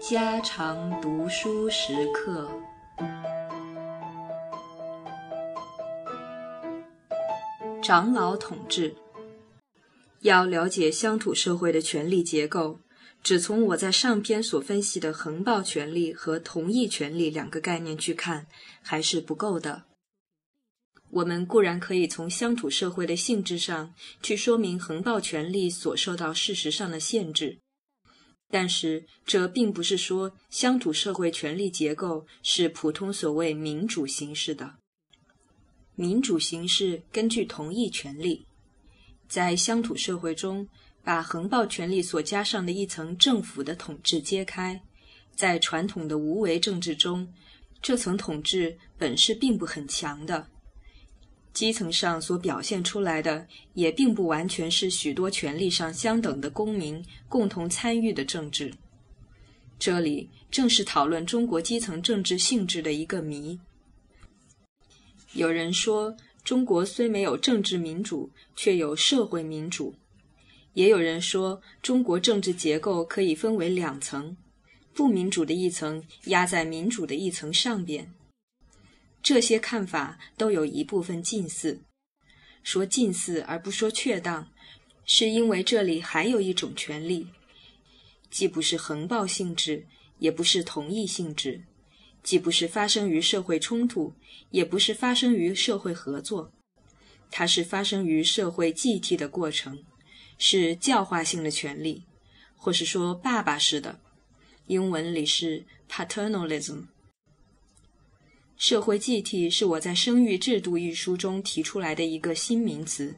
家常读书时刻。长老统治。要了解乡土社会的权力结构，只从我在上篇所分析的横暴权力和同意权力两个概念去看，还是不够的。我们固然可以从乡土社会的性质上去说明横暴权力所受到事实上的限制，但是这并不是说乡土社会权力结构是普通所谓民主形式的。民主形式根据同意权利，在乡土社会中，把横暴权力所加上的一层政府的统治揭开。在传统的无为政治中，这层统治本是并不很强的。基层上所表现出来的，也并不完全是许多权力上相等的公民共同参与的政治。这里正是讨论中国基层政治性质的一个谜。有人说，中国虽没有政治民主，却有社会民主；也有人说，中国政治结构可以分为两层，不民主的一层压在民主的一层上边。这些看法都有一部分近似。说近似而不说确当，是因为这里还有一种权利，既不是横暴性质，也不是同意性质。既不是发生于社会冲突，也不是发生于社会合作，它是发生于社会继替的过程，是教化性的权利，或是说爸爸式的，英文里是 paternalism。社会继替是我在《生育制度》一书中提出来的一个新名词，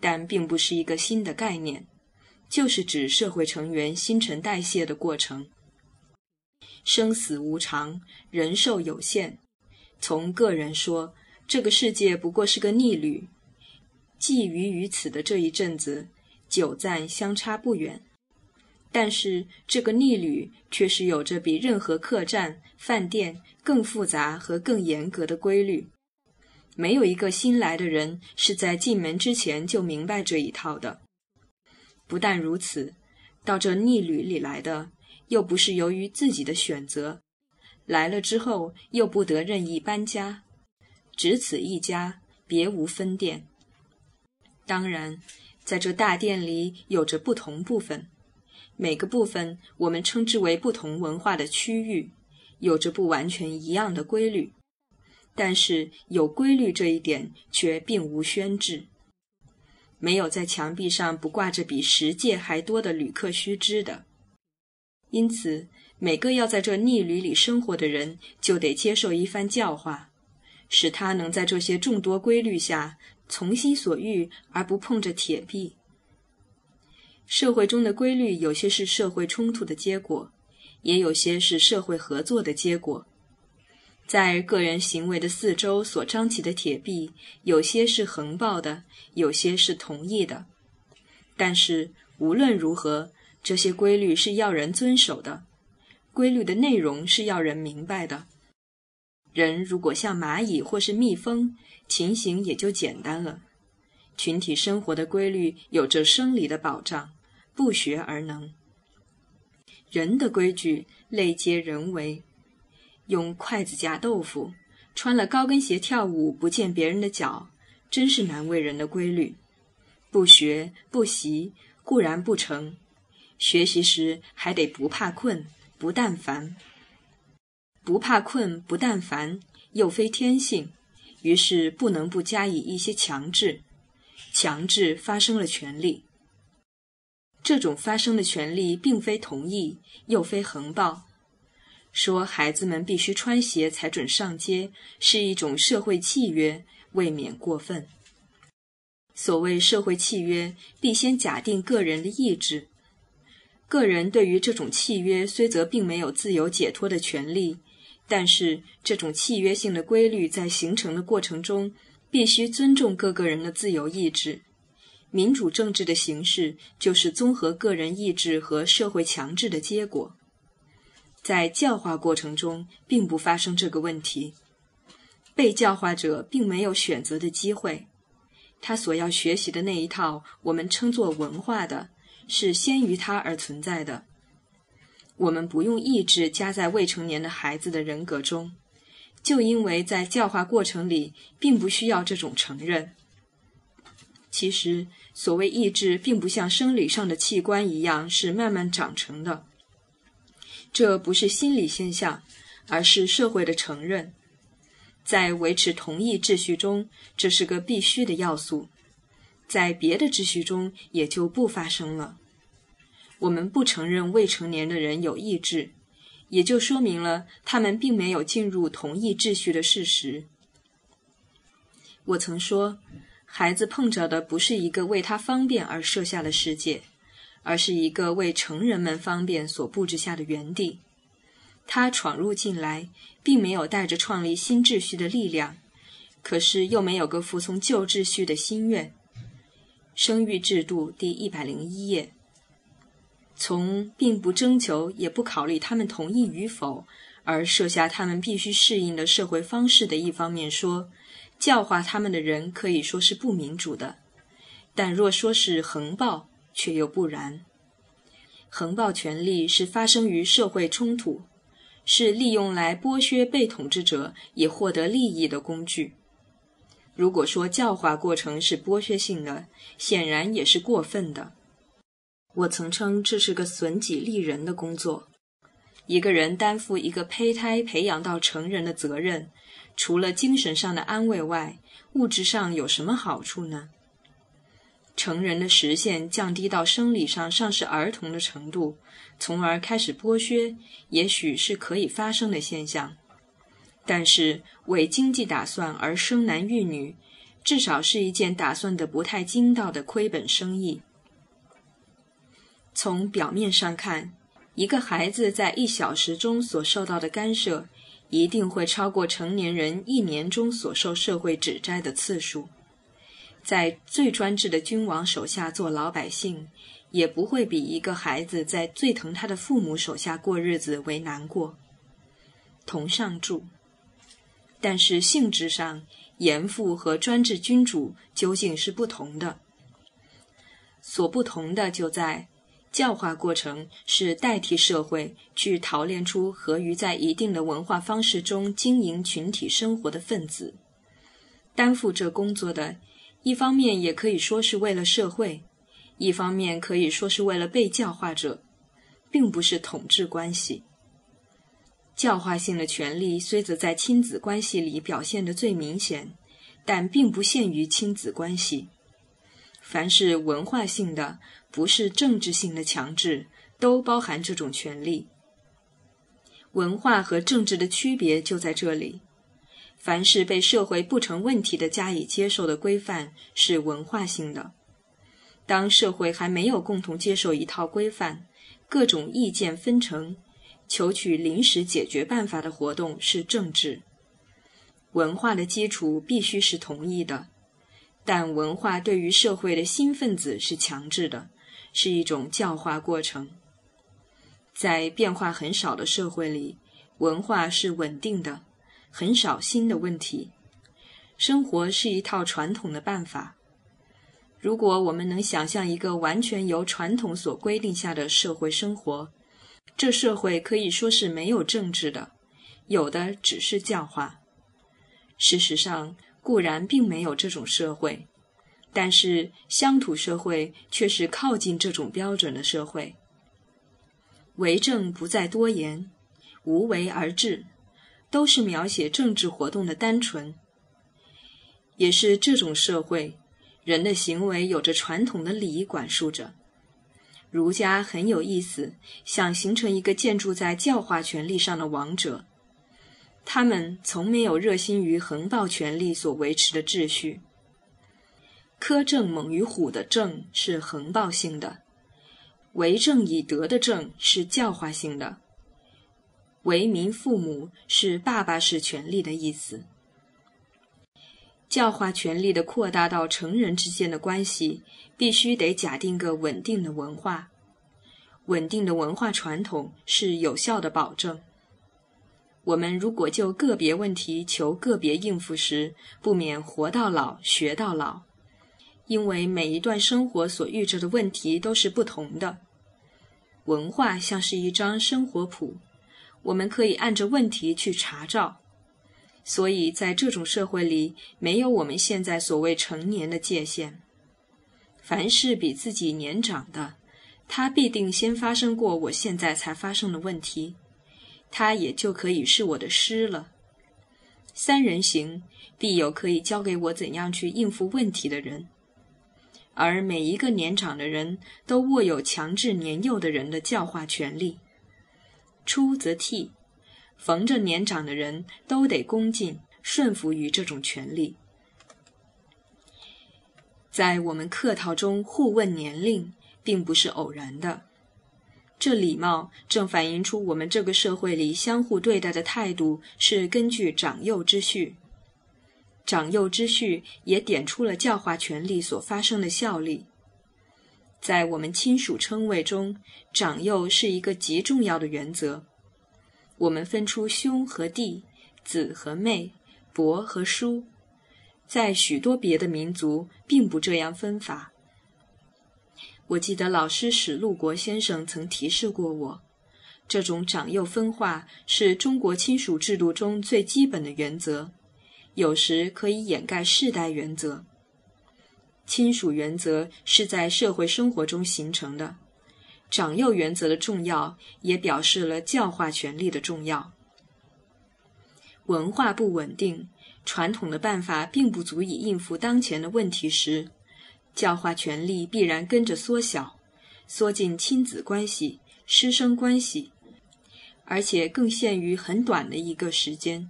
但并不是一个新的概念，就是指社会成员新陈代谢的过程。生死无常，人寿有限。从个人说，这个世界不过是个逆旅，寄于于此的这一阵子，久暂相差不远。但是这个逆旅却是有着比任何客栈、饭店更复杂和更严格的规律。没有一个新来的人是在进门之前就明白这一套的。不但如此，到这逆旅里来的。又不是由于自己的选择，来了之后又不得任意搬家，只此一家，别无分店。当然，在这大殿里有着不同部分，每个部分我们称之为不同文化的区域，有着不完全一样的规律。但是有规律这一点却并无宣制，没有在墙壁上不挂着比十诫还多的旅客须知的。因此，每个要在这逆旅里生活的人，就得接受一番教化，使他能在这些众多规律下从心所欲，而不碰着铁壁。社会中的规律，有些是社会冲突的结果，也有些是社会合作的结果。在个人行为的四周所张起的铁壁，有些是横暴的，有些是同意的。但是无论如何。这些规律是要人遵守的，规律的内容是要人明白的。人如果像蚂蚁或是蜜蜂，情形也就简单了。群体生活的规律有着生理的保障，不学而能。人的规矩类皆人为，用筷子夹豆腐，穿了高跟鞋跳舞不见别人的脚，真是难为人的规律。不学不习固然不成。学习时还得不怕困，不但烦。不怕困，不但烦，又非天性，于是不能不加以一些强制。强制发生了权利，这种发生的权利并非同意，又非横暴。说孩子们必须穿鞋才准上街，是一种社会契约，未免过分。所谓社会契约，必先假定个人的意志。个人对于这种契约，虽则并没有自由解脱的权利，但是这种契约性的规律在形成的过程中，必须尊重各个人的自由意志。民主政治的形式就是综合个人意志和社会强制的结果。在教化过程中，并不发生这个问题，被教化者并没有选择的机会。他所要学习的那一套，我们称作文化的，是先于他而存在的。我们不用意志加在未成年的孩子的人格中，就因为在教化过程里并不需要这种承认。其实，所谓意志，并不像生理上的器官一样是慢慢长成的，这不是心理现象，而是社会的承认。在维持同一秩序中，这是个必须的要素；在别的秩序中，也就不发生了。我们不承认未成年的人有意志，也就说明了他们并没有进入同一秩序的事实。我曾说，孩子碰着的不是一个为他方便而设下的世界，而是一个为成人们方便所布置下的园地。他闯入进来，并没有带着创立新秩序的力量，可是又没有个服从旧秩序的心愿。生育制度第一百零一页。从并不征求也不考虑他们同意与否而设下他们必须适应的社会方式的一方面说，教化他们的人可以说是不民主的；但若说是横暴，却又不然。横暴权力是发生于社会冲突。是利用来剥削被统治者以获得利益的工具。如果说教化过程是剥削性的，显然也是过分的。我曾称这是个损己利人的工作。一个人担负一个胚胎培养到成人的责任，除了精神上的安慰外，物质上有什么好处呢？成人的实现降低到生理上尚是儿童的程度，从而开始剥削，也许是可以发生的现象。但是为经济打算而生男育女，至少是一件打算的不太精到的亏本生意。从表面上看，一个孩子在一小时中所受到的干涉，一定会超过成年人一年中所受社会指摘的次数。在最专制的君王手下做老百姓，也不会比一个孩子在最疼他的父母手下过日子为难过。同上注。但是性质上，严父和专制君主究竟是不同的。所不同的就在教化过程是代替社会去陶炼出合于在一定的文化方式中经营群体生活的分子，担负这工作的。一方面也可以说是为了社会，一方面可以说是为了被教化者，并不是统治关系。教化性的权利虽则在亲子关系里表现得最明显，但并不限于亲子关系。凡是文化性的，不是政治性的强制，都包含这种权利。文化和政治的区别就在这里。凡是被社会不成问题的加以接受的规范是文化性的。当社会还没有共同接受一套规范，各种意见分成，求取临时解决办法的活动是政治。文化的基础必须是同意的，但文化对于社会的新分子是强制的，是一种教化过程。在变化很少的社会里，文化是稳定的。很少新的问题。生活是一套传统的办法。如果我们能想象一个完全由传统所规定下的社会生活，这社会可以说是没有政治的，有的只是教化。事实上，固然并没有这种社会，但是乡土社会却是靠近这种标准的社会。为政不再多言，无为而治。都是描写政治活动的单纯，也是这种社会，人的行为有着传统的礼仪管束着。儒家很有意思，想形成一个建筑在教化权力上的王者，他们从没有热心于横暴权力所维持的秩序。苛政猛于虎的政是横暴性的，为政以德的政是教化性的。为民父母是爸爸式权力的意思。教化权力的扩大到成人之间的关系，必须得假定个稳定的文化。稳定的文化传统是有效的保证。我们如果就个别问题求个别应付时，不免活到老学到老。因为每一段生活所遇着的问题都是不同的。文化像是一张生活谱，我们可以按着问题去查找。所以在这种社会里，没有我们现在所谓成年的界限。凡是比自己年长的，他必定先发生过我现在才发生的问题，他也就可以是我的师了。三人行，必有可以教给我怎样去应付问题的人，而每一个年长的人都握有强制年幼的人的教化权利。出则悌。逢着年长的人都得恭敬顺服于这种权利。在我们客套中互问年龄，并不是偶然的。这礼貌正反映出我们这个社会里相互对待的态度是根据长幼之序。长幼之序也点出了教化权力所发生的效力。在我们亲属称谓中，长幼是一个极重要的原则。我们分出兄和弟、姊和妹、伯和叔，在许多别的民族并不这样分法。我记得老师史禄国先生曾提示过我，这种长幼分化是中国亲属制度中最基本的原则，有时可以掩盖世代原则。亲属原则是在社会生活中形成的。长幼原则的重要，也表示了教化权力的重要。文化不稳定，传统的办法并不足以应付当前的问题时，教化权力必然跟着缩小，缩进亲子关系、师生关系，而且更限于很短的一个时间。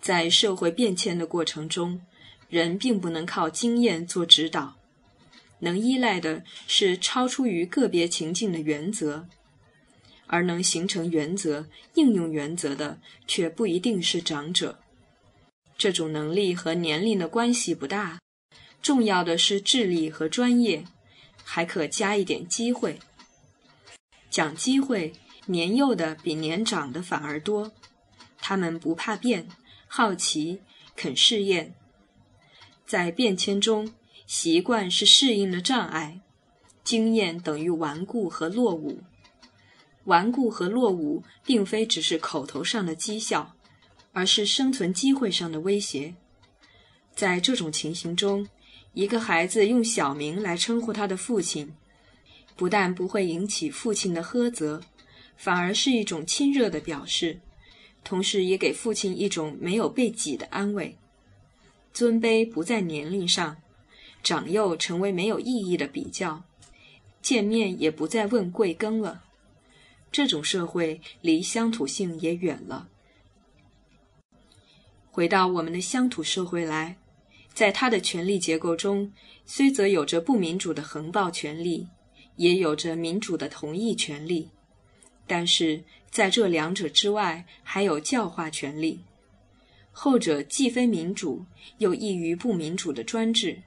在社会变迁的过程中，人并不能靠经验做指导。能依赖的是超出于个别情境的原则，而能形成原则、应用原则的，却不一定是长者。这种能力和年龄的关系不大，重要的是智力和专业，还可加一点机会。讲机会，年幼的比年长的反而多，他们不怕变，好奇，肯试验，在变迁中。习惯是适应的障碍，经验等于顽固和落伍。顽固和落伍并非只是口头上的讥笑，而是生存机会上的威胁。在这种情形中，一个孩子用小名来称呼他的父亲，不但不会引起父亲的呵责，反而是一种亲热的表示，同时也给父亲一种没有被挤的安慰。尊卑不在年龄上。长幼成为没有意义的比较，见面也不再问贵庚了。这种社会离乡土性也远了。回到我们的乡土社会来，在他的权力结构中，虽则有着不民主的横暴权力，也有着民主的同意权利，但是在这两者之外，还有教化权利。后者既非民主，又异于不民主的专制。